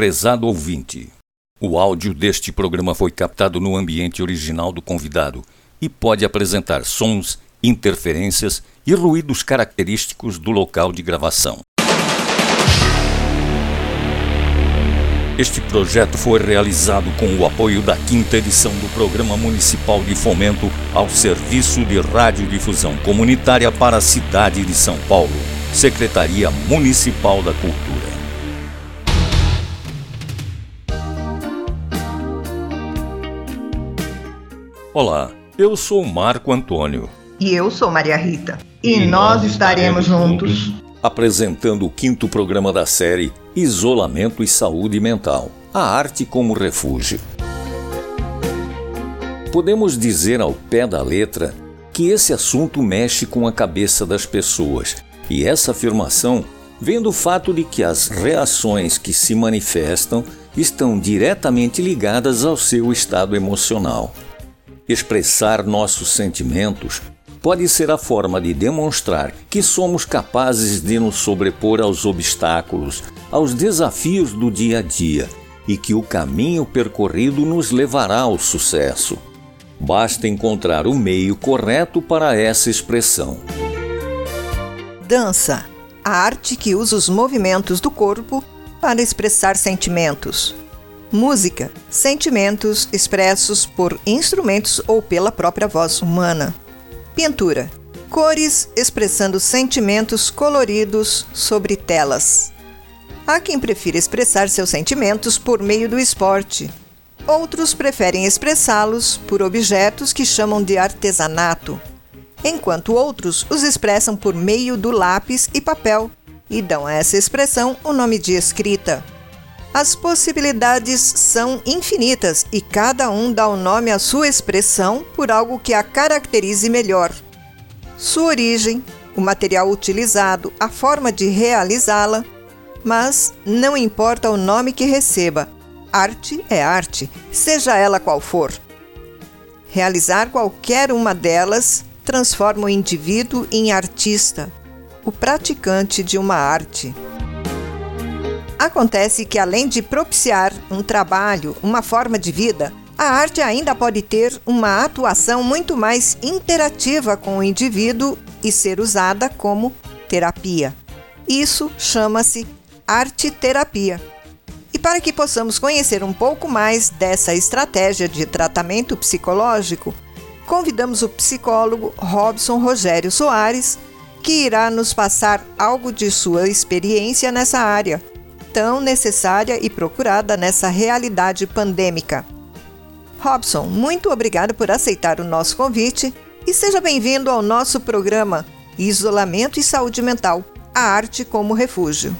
Prezado ouvinte, o áudio deste programa foi captado no ambiente original do convidado e pode apresentar sons, interferências e ruídos característicos do local de gravação. Este projeto foi realizado com o apoio da quinta edição do Programa Municipal de Fomento ao Serviço de Radiodifusão Comunitária para a cidade de São Paulo, Secretaria Municipal da Cultura. Olá, eu sou Marco Antônio. E eu sou Maria Rita. E, e nós estaremos juntos apresentando o quinto programa da série Isolamento e Saúde Mental A Arte como Refúgio. Podemos dizer ao pé da letra que esse assunto mexe com a cabeça das pessoas, e essa afirmação vem do fato de que as reações que se manifestam estão diretamente ligadas ao seu estado emocional. Expressar nossos sentimentos pode ser a forma de demonstrar que somos capazes de nos sobrepor aos obstáculos, aos desafios do dia a dia e que o caminho percorrido nos levará ao sucesso. Basta encontrar o meio correto para essa expressão. Dança a arte que usa os movimentos do corpo para expressar sentimentos. Música, sentimentos expressos por instrumentos ou pela própria voz humana. Pintura, cores expressando sentimentos coloridos sobre telas. Há quem prefira expressar seus sentimentos por meio do esporte. Outros preferem expressá-los por objetos que chamam de artesanato, enquanto outros os expressam por meio do lápis e papel e dão a essa expressão o nome de escrita. As possibilidades são infinitas e cada um dá o nome à sua expressão por algo que a caracterize melhor. Sua origem, o material utilizado, a forma de realizá-la, mas não importa o nome que receba, arte é arte, seja ela qual for. Realizar qualquer uma delas transforma o indivíduo em artista, o praticante de uma arte. Acontece que, além de propiciar um trabalho, uma forma de vida, a arte ainda pode ter uma atuação muito mais interativa com o indivíduo e ser usada como terapia. Isso chama-se arte-terapia. E para que possamos conhecer um pouco mais dessa estratégia de tratamento psicológico, convidamos o psicólogo Robson Rogério Soares, que irá nos passar algo de sua experiência nessa área tão necessária e procurada nessa realidade pandêmica. Robson, muito obrigado por aceitar o nosso convite e seja bem-vindo ao nosso programa Isolamento e Saúde Mental A Arte como Refúgio.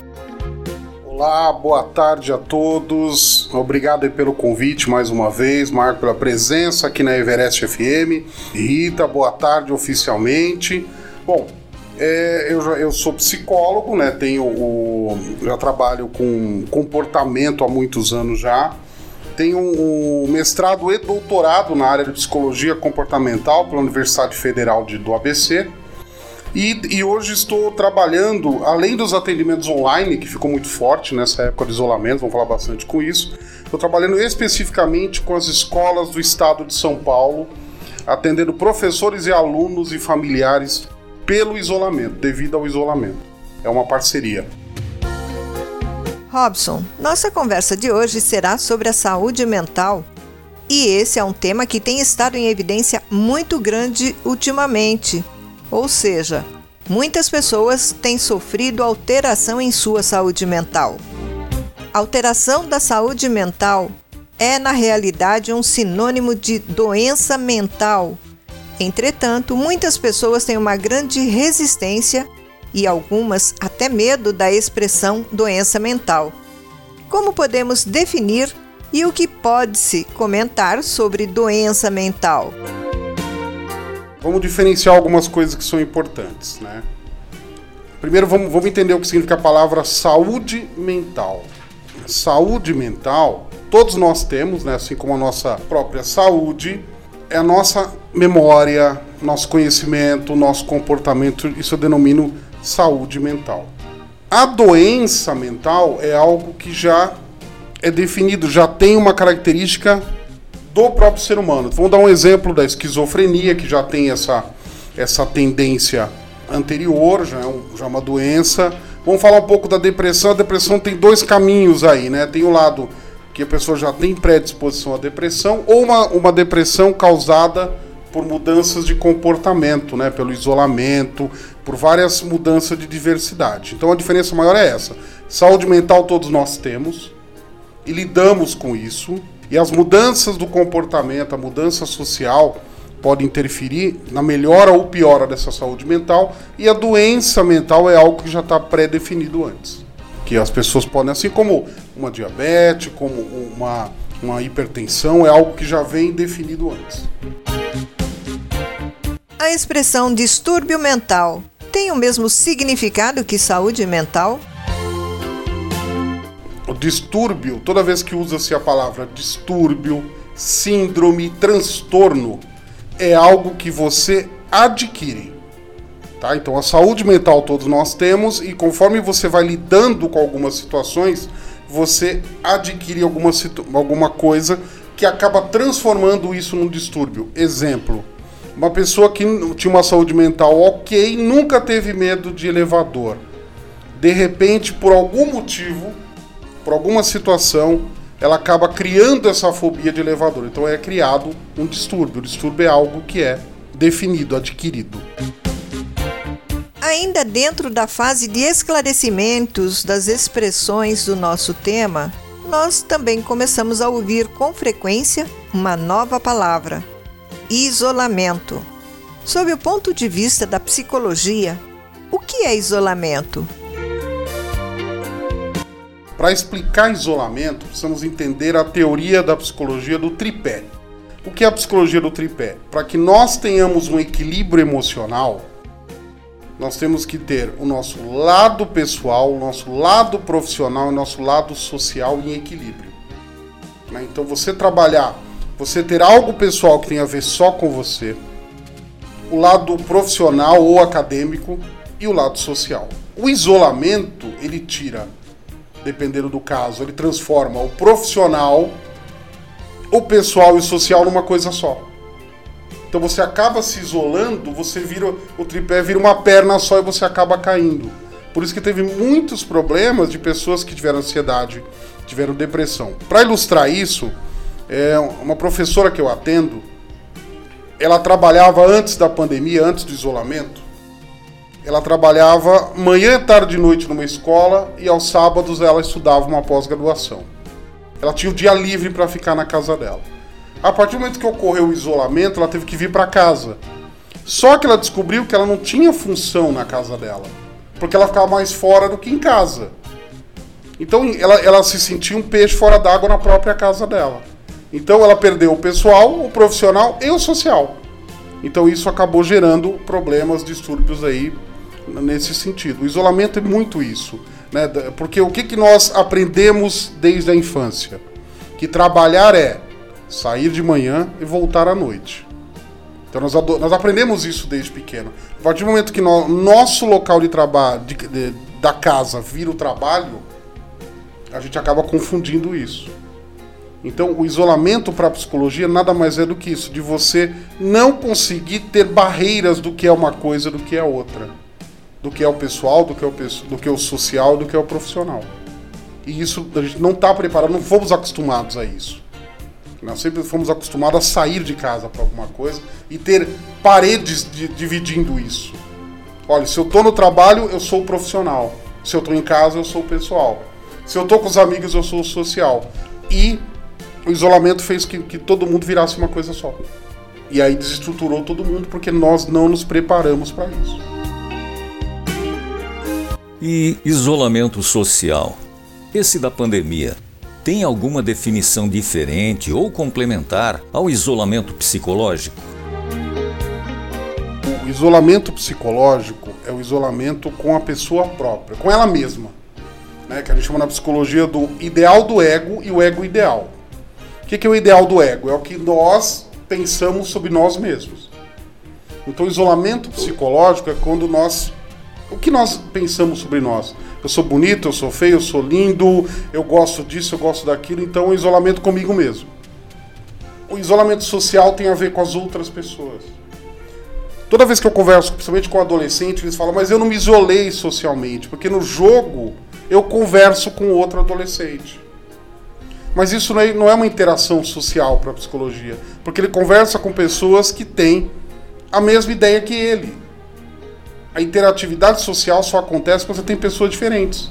Olá, boa tarde a todos. Obrigado pelo convite mais uma vez, Marco, pela presença aqui na Everest FM. Rita, boa tarde oficialmente. Bom, é, eu, eu sou psicólogo, né? Tenho o, já trabalho com comportamento há muitos anos já. Tenho um, um mestrado e doutorado na área de psicologia comportamental pela Universidade Federal de, do ABC. E, e, hoje estou trabalhando, além dos atendimentos online, que ficou muito forte nessa época de isolamento, vamos falar bastante com isso. Estou trabalhando especificamente com as escolas do estado de São Paulo, atendendo professores e alunos e familiares pelo isolamento, devido ao isolamento. É uma parceria. Robson, nossa conversa de hoje será sobre a saúde mental. E esse é um tema que tem estado em evidência muito grande ultimamente. Ou seja, muitas pessoas têm sofrido alteração em sua saúde mental. Alteração da saúde mental é, na realidade, um sinônimo de doença mental Entretanto, muitas pessoas têm uma grande resistência e algumas até medo da expressão doença mental. Como podemos definir e o que pode-se comentar sobre doença mental? Vamos diferenciar algumas coisas que são importantes, né? Primeiro vamos, vamos entender o que significa a palavra saúde mental. Saúde mental, todos nós temos, né? Assim como a nossa própria saúde, é a nossa memória, nosso conhecimento, nosso comportamento, isso eu denomino saúde mental. A doença mental é algo que já é definido, já tem uma característica do próprio ser humano. Vamos dar um exemplo da esquizofrenia, que já tem essa, essa tendência anterior, já é, um, já é uma doença. Vamos falar um pouco da depressão. A depressão tem dois caminhos aí, né? Tem o lado que a pessoa já tem predisposição à depressão, ou uma, uma depressão causada por mudanças de comportamento, né? Pelo isolamento, por várias mudanças de diversidade. Então a diferença maior é essa. Saúde mental todos nós temos e lidamos com isso. E as mudanças do comportamento, a mudança social, pode interferir na melhora ou piora dessa saúde mental. E a doença mental é algo que já está pré-definido antes. Que as pessoas podem, assim como uma diabetes, como uma, uma hipertensão, é algo que já vem definido antes. A expressão distúrbio mental tem o mesmo significado que saúde mental? O distúrbio, toda vez que usa-se a palavra distúrbio, síndrome, transtorno, é algo que você adquire. Tá? Então a saúde mental todos nós temos e conforme você vai lidando com algumas situações, você adquire alguma, alguma coisa que acaba transformando isso num distúrbio. Exemplo, uma pessoa que tinha uma saúde mental ok, nunca teve medo de elevador. De repente, por algum motivo, por alguma situação, ela acaba criando essa fobia de elevador. Então é criado um distúrbio. O distúrbio é algo que é definido, adquirido. Ainda dentro da fase de esclarecimentos das expressões do nosso tema, nós também começamos a ouvir com frequência uma nova palavra: isolamento. Sob o ponto de vista da psicologia, o que é isolamento? Para explicar isolamento, precisamos entender a teoria da psicologia do tripé. O que é a psicologia do tripé? Para que nós tenhamos um equilíbrio emocional, nós temos que ter o nosso lado pessoal, o nosso lado profissional e o nosso lado social em equilíbrio. Né? Então, você trabalhar, você ter algo pessoal que tem a ver só com você, o lado profissional ou acadêmico e o lado social. O isolamento, ele tira dependendo do caso, ele transforma o profissional, o pessoal e o social numa coisa só. Então você acaba se isolando, você vira o tripé vira uma perna só e você acaba caindo. Por isso que teve muitos problemas de pessoas que tiveram ansiedade, tiveram depressão. Para ilustrar isso, é uma professora que eu atendo, ela trabalhava antes da pandemia, antes do isolamento, ela trabalhava manhã, tarde e noite numa escola e aos sábados ela estudava uma pós-graduação. Ela tinha o dia livre para ficar na casa dela. A partir do momento que ocorreu o isolamento, ela teve que vir para casa. Só que ela descobriu que ela não tinha função na casa dela, porque ela ficava mais fora do que em casa. Então ela, ela se sentia um peixe fora d'água na própria casa dela. Então ela perdeu o pessoal, o profissional e o social. Então isso acabou gerando problemas, distúrbios aí nesse sentido. O isolamento é muito isso, né? Porque o que, que nós aprendemos desde a infância? Que trabalhar é sair de manhã e voltar à noite. Então nós, nós aprendemos isso desde pequeno. A partir do momento que no, nosso local de trabalho, de, de, da casa, vira o trabalho, a gente acaba confundindo isso. Então, o isolamento para a psicologia nada mais é do que isso, de você não conseguir ter barreiras do que é uma coisa do que é outra do que é o pessoal, do que é o, do que é o social, do que é o profissional. E isso a gente não está preparado, não fomos acostumados a isso. Nós sempre fomos acostumados a sair de casa para alguma coisa e ter paredes de, dividindo isso. Olha, se eu estou no trabalho, eu sou o profissional. Se eu estou em casa, eu sou o pessoal. Se eu estou com os amigos, eu sou o social. E o isolamento fez que, que todo mundo virasse uma coisa só. E aí desestruturou todo mundo porque nós não nos preparamos para isso. E isolamento social? Esse da pandemia tem alguma definição diferente ou complementar ao isolamento psicológico? O isolamento psicológico é o isolamento com a pessoa própria, com ela mesma, né? que a gente chama na psicologia do ideal do ego e o ego ideal. O que é o ideal do ego? É o que nós pensamos sobre nós mesmos. Então, isolamento psicológico é quando nós O que nós pensamos sobre nós? Eu sou bonito, eu sou feio, eu sou lindo, eu gosto disso, eu gosto daquilo, então o isolamento comigo mesmo. O isolamento social tem a ver com as outras pessoas. Toda vez que eu converso, principalmente com adolescente, eles falam, mas eu não me isolei socialmente, porque no jogo eu converso com outro adolescente. Mas isso não é, é uma interação social para a psicologia, porque ele conversa com pessoas que têm a mesma ideia que ele. A interatividade social só acontece quando você tem pessoas diferentes.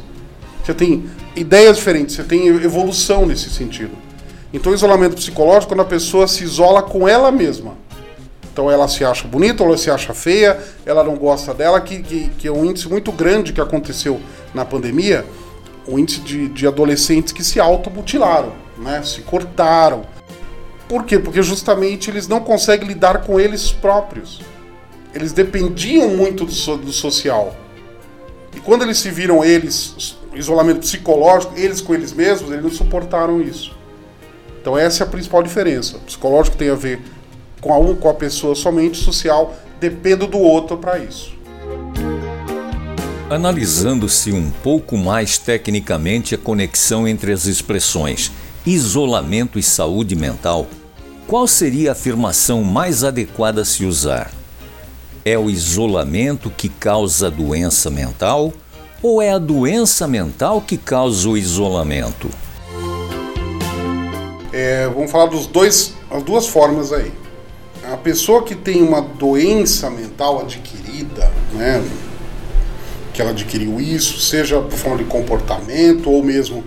Você tem ideias diferentes, você tem evolução nesse sentido. Então, o isolamento psicológico é quando a pessoa se isola com ela mesma. Então, ela se acha bonita, ela se acha feia, ela não gosta dela, que, que, que é um índice muito grande que aconteceu na pandemia o índice de, de adolescentes que se automutilaram, né? se cortaram. Por quê? Porque justamente eles não conseguem lidar com eles próprios. Eles dependiam muito do, so, do social. E quando eles se viram eles, isolamento psicológico, eles com eles mesmos, eles não suportaram isso. Então essa é a principal diferença. O psicológico tem a ver com a, um, com a pessoa somente, social depende do outro para isso. Analisando-se um pouco mais tecnicamente a conexão entre as expressões isolamento e saúde mental, qual seria a afirmação mais adequada a se usar? É o isolamento que causa doença mental ou é a doença mental que causa o isolamento? É, vamos falar dos dois, as duas formas aí. A pessoa que tem uma doença mental adquirida, né, que ela adquiriu isso, seja por forma de comportamento ou mesmo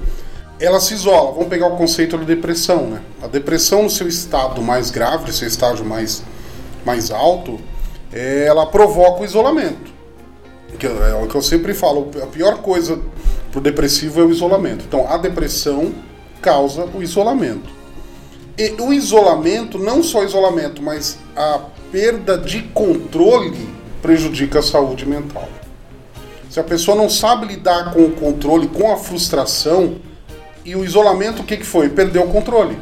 ela se isola. Vamos pegar o conceito da depressão, né? A depressão no seu estado mais grave, no seu estágio mais, mais alto, ela provoca o isolamento. Que é o que eu sempre falo, a pior coisa para o depressivo é o isolamento. Então, a depressão causa o isolamento. E o isolamento, não só isolamento, mas a perda de controle prejudica a saúde mental. Se a pessoa não sabe lidar com o controle, com a frustração, e o isolamento, o que, que foi? Perdeu o controle.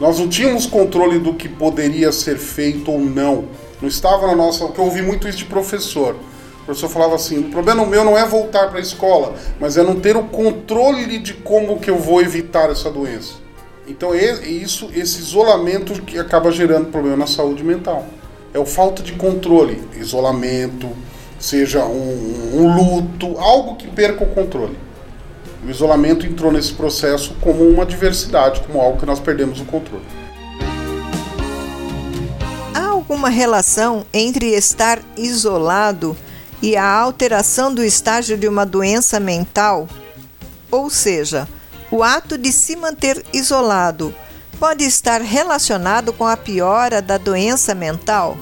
Nós não tínhamos controle do que poderia ser feito ou não. Não estava na nossa. Porque eu ouvi muito isso de professor. O professor falava assim: o problema meu não é voltar para a escola, mas é não ter o controle de como que eu vou evitar essa doença. Então é isso, esse isolamento que acaba gerando problema na saúde mental. É o falta de controle, isolamento, seja um, um luto, algo que perca o controle. O isolamento entrou nesse processo como uma diversidade, como algo que nós perdemos o controle. Alguma relação entre estar isolado e a alteração do estágio de uma doença mental? Ou seja, o ato de se manter isolado pode estar relacionado com a piora da doença mental?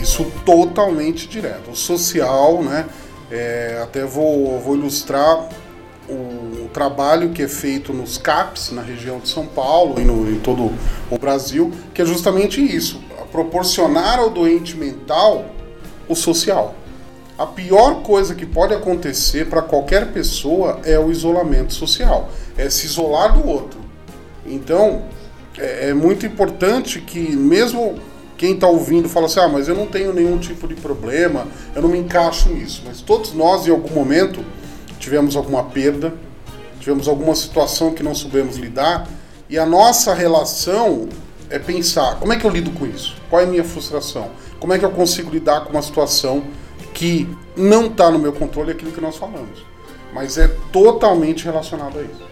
isso totalmente direto. O social, né? É, até vou, vou ilustrar o, trabalho que é feito nos CAPs, na região de São Paulo e no, em todo o Brasil, que é justamente isso: proporcionar ao doente mental o social. A pior coisa que pode acontecer para qualquer pessoa é o isolamento social, é se isolar do outro. Então, é, é muito importante que, mesmo quem está ouvindo fala assim: ah, mas eu não tenho nenhum tipo de problema, eu não me encaixo nisso. Mas todos nós, em algum momento, tivemos alguma perda, tivemos alguma situação que não soubemos lidar, e a nossa relação é pensar: como é que eu lido com isso? Qual é a minha frustração? Como é que eu consigo lidar com uma situação que não está no meu controle, aquilo que nós falamos, mas é totalmente relacionado a isso.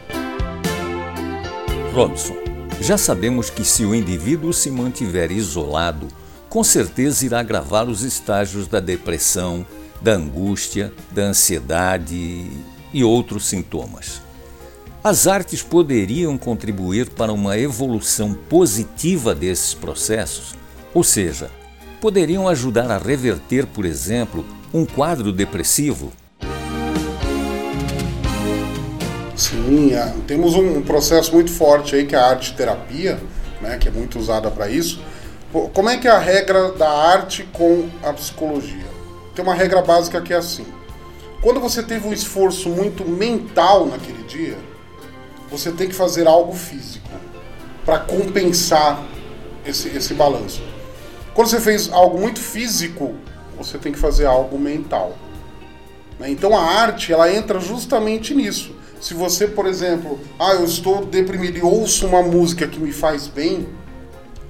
Robson. Já sabemos que se o indivíduo se mantiver isolado, com certeza irá agravar os estágios da depressão, da angústia, da ansiedade e outros sintomas. As artes poderiam contribuir para uma evolução positiva desses processos, ou seja, poderiam ajudar a reverter, por exemplo, um quadro depressivo Sim, é, temos um processo muito forte aí que é a arte terapia, né, que é muito usada para isso. Como é que é a regra da arte com a psicologia? Tem uma regra básica que é assim: quando você teve um esforço muito mental naquele dia, você tem que fazer algo físico para compensar esse, esse balanço. Quando você fez algo muito físico, você tem que fazer algo mental. Né? Então a arte ela entra justamente nisso. Se você, por exemplo, ah, eu estou deprimido e ouço uma música que me faz bem,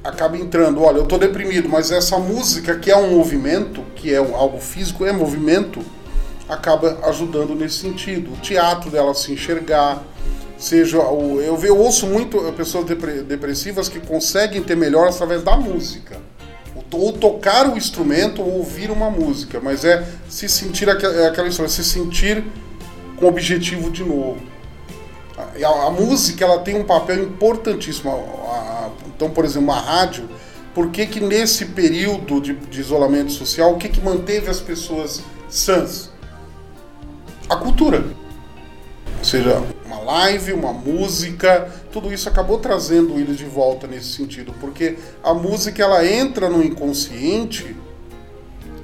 acaba entrando, olha, eu estou deprimido, mas essa música que é um movimento, que é algo físico, é movimento, acaba ajudando nesse sentido. O teatro dela se enxergar, seja o, eu, eu ouço muito pessoas depressivas que conseguem ter melhor através da música ou tocar o instrumento ou ouvir uma música, mas é se sentir aquela, é aquela história, se sentir com objetivo de novo. A, a música ela tem um papel importantíssimo. A, então, por exemplo, uma rádio, por que, que nesse período de, de isolamento social, o que, que manteve as pessoas sãs? A cultura. Ou seja, uma live, uma música, tudo isso acabou trazendo eles de volta nesse sentido, porque a música ela entra no inconsciente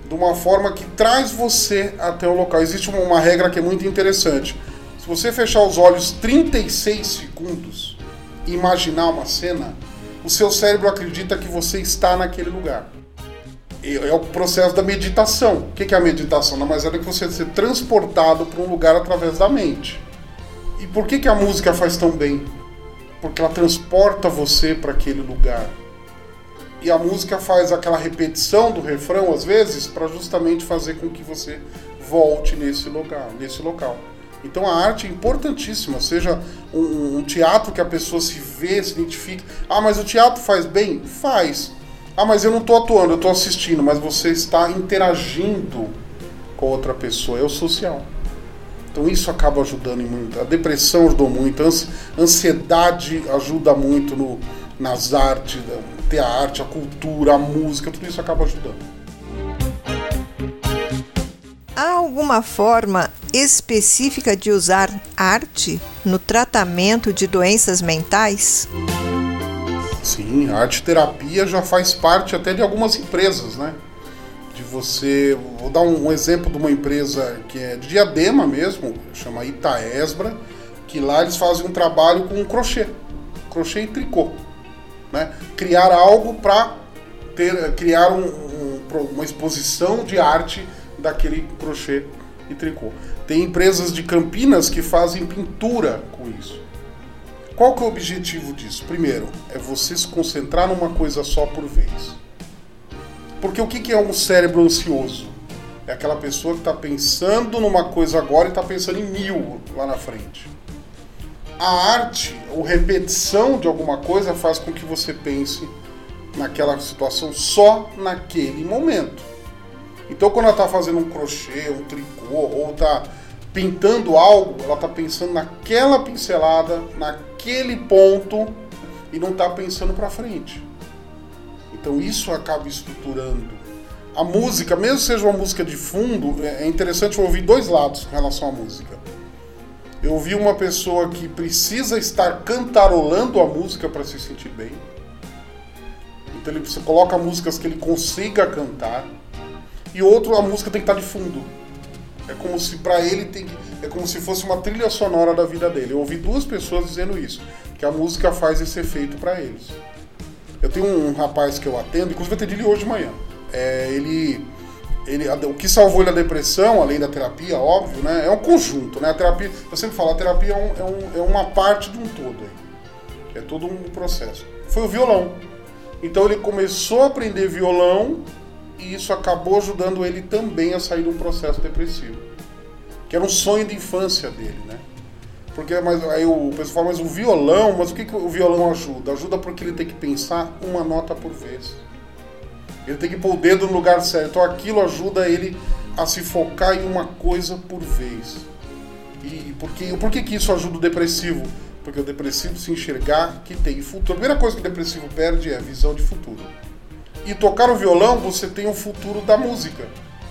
de uma forma que traz você até o local. Existe uma, uma regra que é muito interessante. Se você fechar os olhos 36 segundos e imaginar uma cena, o seu cérebro acredita que você está naquele lugar. É o processo da meditação. O que é a meditação? Na mais é que você ser transportado para um lugar através da mente. E por que, que a música faz tão bem? Porque ela transporta você para aquele lugar. E a música faz aquela repetição do refrão, às vezes, para justamente fazer com que você volte nesse lugar, nesse local. Então a arte é importantíssima, seja um, um, teatro que a pessoa se vê, se identifica. Ah, mas o teatro faz bem? Faz. Ah, mas eu não estou atuando, eu estou assistindo, mas você está interagindo com outra pessoa, é o social. Então isso acaba ajudando muito. A depressão ajudou muito, a ansiedade ajuda muito no, nas artes, ter a arte, a cultura, a música, tudo isso acaba ajudando. Alguma forma específica de usar arte no tratamento de doenças mentais? Sim, a arte terapia já faz parte até de algumas empresas, né? de você. Vou dar um, exemplo de uma empresa que é de diadema mesmo, chama Itaesbra, que lá eles fazem um trabalho com crochê, crochê e tricô. Né? Criar algo para criar um, um, uma exposição de arte daquele crochê e tricô. Tem empresas de Campinas que fazem pintura com isso. Qual que é o objetivo disso? Primeiro, é você se concentrar numa coisa só por vez. Porque o que é um cérebro ansioso? É aquela pessoa que está pensando numa coisa agora e está pensando em mil lá na frente. A arte, ou repetição de alguma coisa, faz com que você pense naquela situação só naquele momento. Então, quando ela está fazendo um crochê, um tricô, ou está pintando algo, ela está pensando naquela pincelada, naquele ponto e não está pensando para frente. Então isso acaba estruturando. A música, mesmo seja uma música de fundo, é, é interessante ouvir dois lados com relação à música. Eu ouvi uma pessoa que precisa estar cantarolando a música para se sentir bem. Então ele coloca músicas que ele consiga cantar. E outro, a música tem que estar de fundo. É como se para ele tem que, é como se fosse uma trilha sonora da vida dele. Eu ouvi duas pessoas dizendo isso, que a música faz esse efeito para eles. Eu tenho um rapaz que eu atendo, inclusive eu atendi ele hoje de manhã. É, ele, ele, o que salvou ele da depressão, além da terapia, óbvio, né? É um conjunto, né? A terapia, eu sempre falo, a terapia é, um, é, um, é uma parte de um todo. Aí. É todo um processo. Foi o violão. Então ele começou a aprender violão e isso acabou ajudando ele também a sair de um processo depressivo. Que era um sonho de infância dele, né? Porque mas, aí o pessoal fala, mas o violão, mas o que, que o violão ajuda? Ajuda porque ele tem que pensar uma nota por vez. Ele tem que pôr o dedo no lugar certo. Então aquilo ajuda ele a se focar em uma coisa por vez. E porque, por que, que isso ajuda o depressivo? Porque o depressivo se enxergar que tem futuro. A primeira coisa que o depressivo perde é a visão de futuro. E tocar o violão, você tem o futuro da música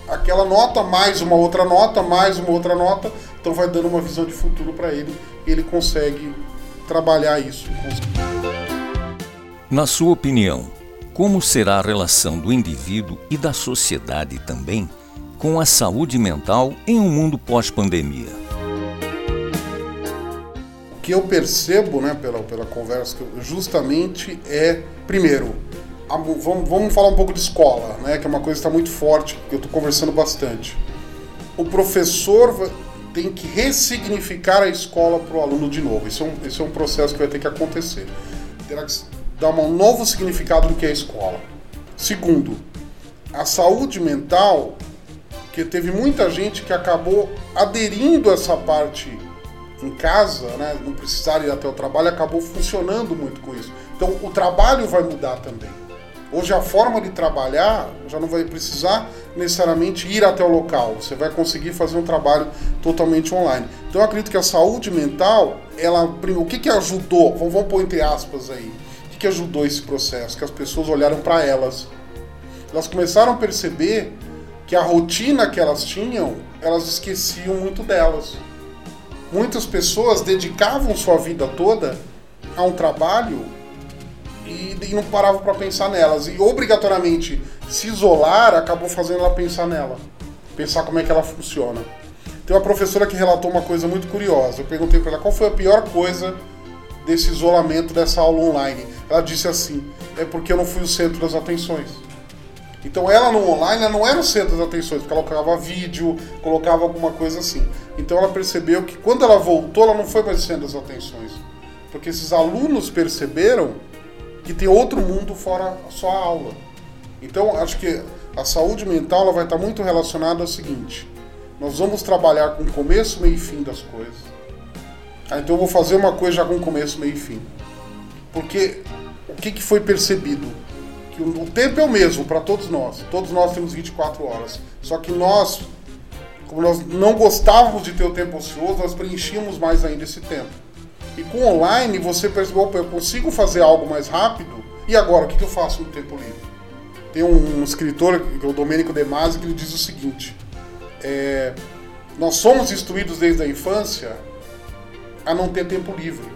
aquela nota, mais uma outra nota, mais uma outra nota, então vai dando uma visão de futuro para ele ele consegue trabalhar isso. Na sua opinião, como será a relação do indivíduo e da sociedade também com a saúde mental em um mundo pós-pandemia? O que eu percebo, né, pela, pela conversa, justamente é, primeiro, vamos, vamos falar um pouco de escola, né? Que é uma coisa que está muito forte, que eu estou conversando bastante. O professor tem que ressignificar a escola para o aluno de novo. Isso é, um, isso é um processo que vai ter que acontecer. Terá que dar um novo significado do que é a escola. Segundo, a saúde mental, que teve muita gente que acabou aderindo a essa parte em casa, né, não precisar ir até o trabalho, acabou funcionando muito com isso. Então o trabalho vai mudar também. Hoje a forma de trabalhar já não vai precisar necessariamente ir até o local. Você vai conseguir fazer um trabalho totalmente online. Então eu acredito que a saúde mental, ela, o que que ajudou? Vamos, vamos pôr entre aspas aí. O que que ajudou esse processo? Que as pessoas olharam para elas. Elas começaram a perceber que a rotina que elas tinham, elas esqueciam muito delas. Muitas pessoas dedicavam sua vida toda a um trabalho e, e não paravam para pensar nelas. E obrigatoriamente se isolar acabou fazendo ela pensar nela, pensar como é que ela funciona. Tem uma professora que relatou uma coisa muito curiosa. Eu perguntei para ela qual foi a pior coisa desse isolamento dessa aula online. Ela disse assim: é porque eu não fui o centro das atenções. Então ela no online ela não era o centro das atenções, porque ela colocava vídeo, colocava alguma coisa assim. Então ela percebeu que quando ela voltou, ela não foi mais o centro das atenções. Porque esses alunos perceberam que tem outro mundo fora só a aula. Então, acho que a saúde mental ela vai estar muito relacionada ao seguinte: nós vamos trabalhar com começo, meio e fim das coisas. Ah, então eu vou fazer uma coisa já com começo, meio e fim. Porque o que, que foi percebido? Que o, o tempo é o mesmo para todos nós. Todos nós temos 24 horas. Só que nós, como nós não gostávamos de ter o tempo ocioso, nós preenchíamos mais ainda esse tempo. E com online você percebe, opa, eu consigo fazer algo mais rápido, e agora, o que, eu faço no tempo livre? Tem um, um escritor, o Domênico De Masi, que ele diz o seguinte, é, nós somos instruídos desde a infância a não ter tempo livre.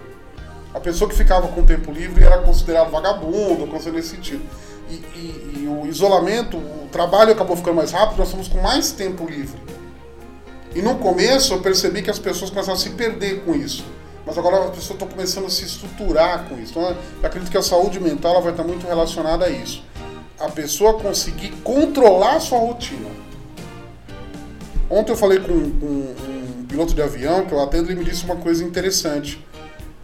A pessoa que ficava com tempo livre era considerado vagabundo, coisa nesse sentido. E, e, e, o isolamento, o trabalho acabou ficando mais rápido, nós estamos com mais tempo livre. E no começo eu percebi que as pessoas começaram a se perder com isso mas agora as pessoas estão começando a se estruturar com isso. Então, acredito que a saúde mental vai estar muito relacionada a isso. A pessoa conseguir controlar a sua rotina. Ontem eu falei com, com um piloto de avião que eu atendo, ele me disse uma coisa interessante.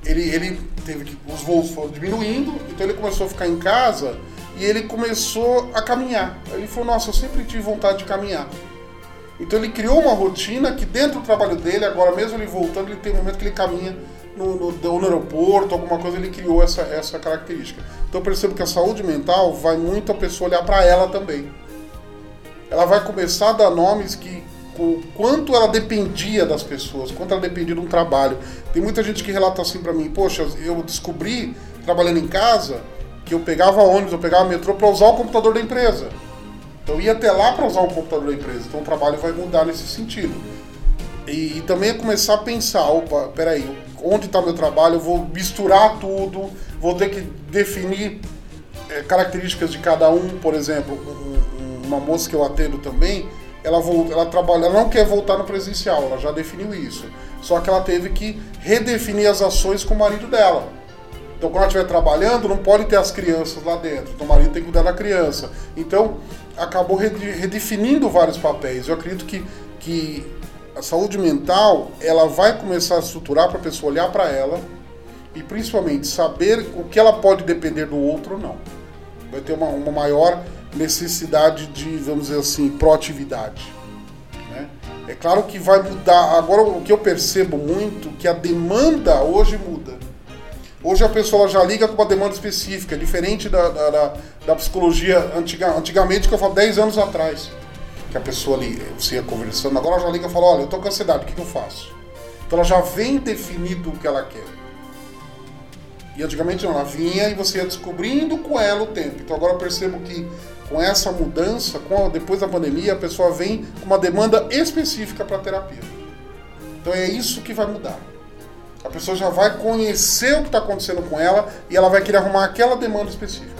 Ele, ele teve que. Os voos foram diminuindo, então ele começou a ficar em casa e ele começou a caminhar. Ele falou: Nossa, eu sempre tive vontade de caminhar. Então ele criou uma rotina que dentro do trabalho dele, agora mesmo ele voltando, ele tem um momento que ele caminha no, no, no aeroporto, alguma coisa, ele criou essa, essa característica. Então eu percebo que a saúde mental vai muito a pessoa olhar para ela também. Ela vai começar a dar nomes que o quanto ela dependia das pessoas, quanto ela dependia de um trabalho. Tem muita gente que relata assim para mim, poxa, eu descobri trabalhando em casa que eu pegava ônibus, eu pegava metrô para usar o computador da empresa. Então ia até lá para usar o computador da empresa. Então o trabalho vai mudar nesse sentido. E, e também é começar a pensar, opa, peraí, onde está meu trabalho? Eu vou misturar tudo, vou ter que definir é, características de cada um. Por exemplo, um, uma moça que eu atendo também, ela, volta, ela trabalha, ela não quer voltar no presencial, ela já definiu isso. Só que ela teve que redefinir as ações com o marido dela. Então, quando ela estiver trabalhando, não pode ter as crianças lá dentro. Então, o marido tem que cuidar da criança. Então, acabou redefinindo vários papéis. Eu acredito que, que a saúde mental ela vai começar a estruturar para a pessoa olhar para ela e principalmente saber o que ela pode depender do outro ou não. Vai ter uma, uma maior necessidade de, vamos dizer assim, proatividade. Né? É claro que vai mudar. Agora, o que eu percebo muito que a demanda hoje muda. Hoje a pessoa já liga com uma demanda específica, diferente da, da, da, da psicologia antiga, antigamente, que eu falo 10 anos atrás. Que a pessoa ali, você ia conversando, agora ela já liga e fala, olha, eu tô com ansiedade, o que, que eu faço? Então ela já vem definido o que ela quer. E antigamente não, ela vinha e você ia descobrindo com ela o tempo. Então agora eu percebo que com essa mudança, com a, depois da pandemia, a pessoa vem com uma demanda específica para terapia. Então é isso que vai mudar. A pessoa já vai conhecer o que está acontecendo com ela e ela vai querer arrumar aquela demanda específica.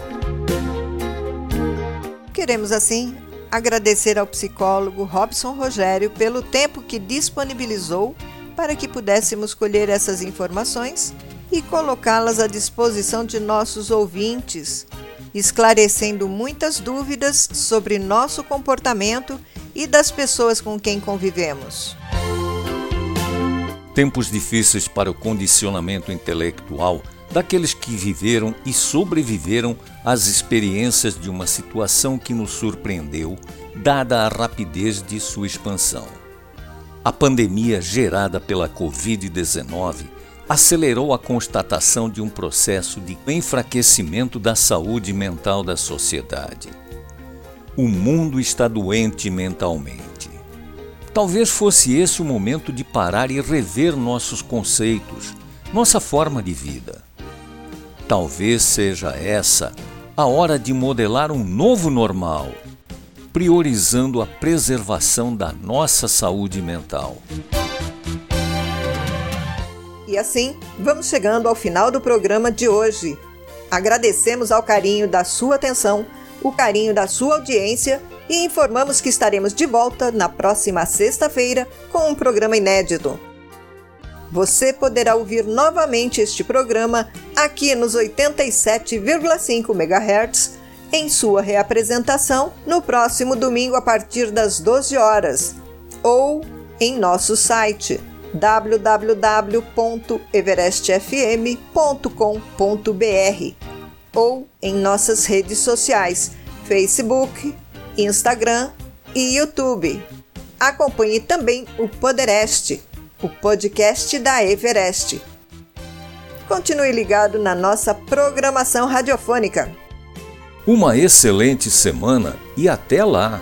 Queremos, assim, agradecer ao psicólogo Robson Rogério pelo tempo que disponibilizou para que pudéssemos colher essas informações e colocá-las à disposição de nossos ouvintes. esclarecendo muitas dúvidas sobre nosso comportamento e das pessoas com quem convivemos. Tempos difíceis para o condicionamento intelectual daqueles que viveram e sobreviveram às experiências de uma situação que nos surpreendeu, dada a rapidez de sua expansão. A pandemia gerada pela Covid-19 acelerou a constatação de um processo de enfraquecimento da saúde mental da sociedade. O mundo está doente mentalmente. Talvez fosse esse o momento de parar e rever nossos conceitos, nossa forma de vida. Talvez seja essa a hora de modelar um novo normal priorizando a preservação da nossa saúde mental. E assim, vamos chegando ao final do programa de hoje. Agradecemos ao carinho da sua atenção, o carinho da sua audiência e informamos que estaremos de volta na próxima sexta-feira com um programa inédito. Você poderá ouvir novamente este programa aqui nos 87,5 MHz em sua reapresentação no próximo domingo a partir das 12 horas ou em nosso site www.everestfm.com.br ou em nossas redes sociais Facebook, Instagram e YouTube. Acompanhe também o Poderest, o podcast da Everest. Continue ligado na nossa programação radiofônica. Uma excelente semana e até lá!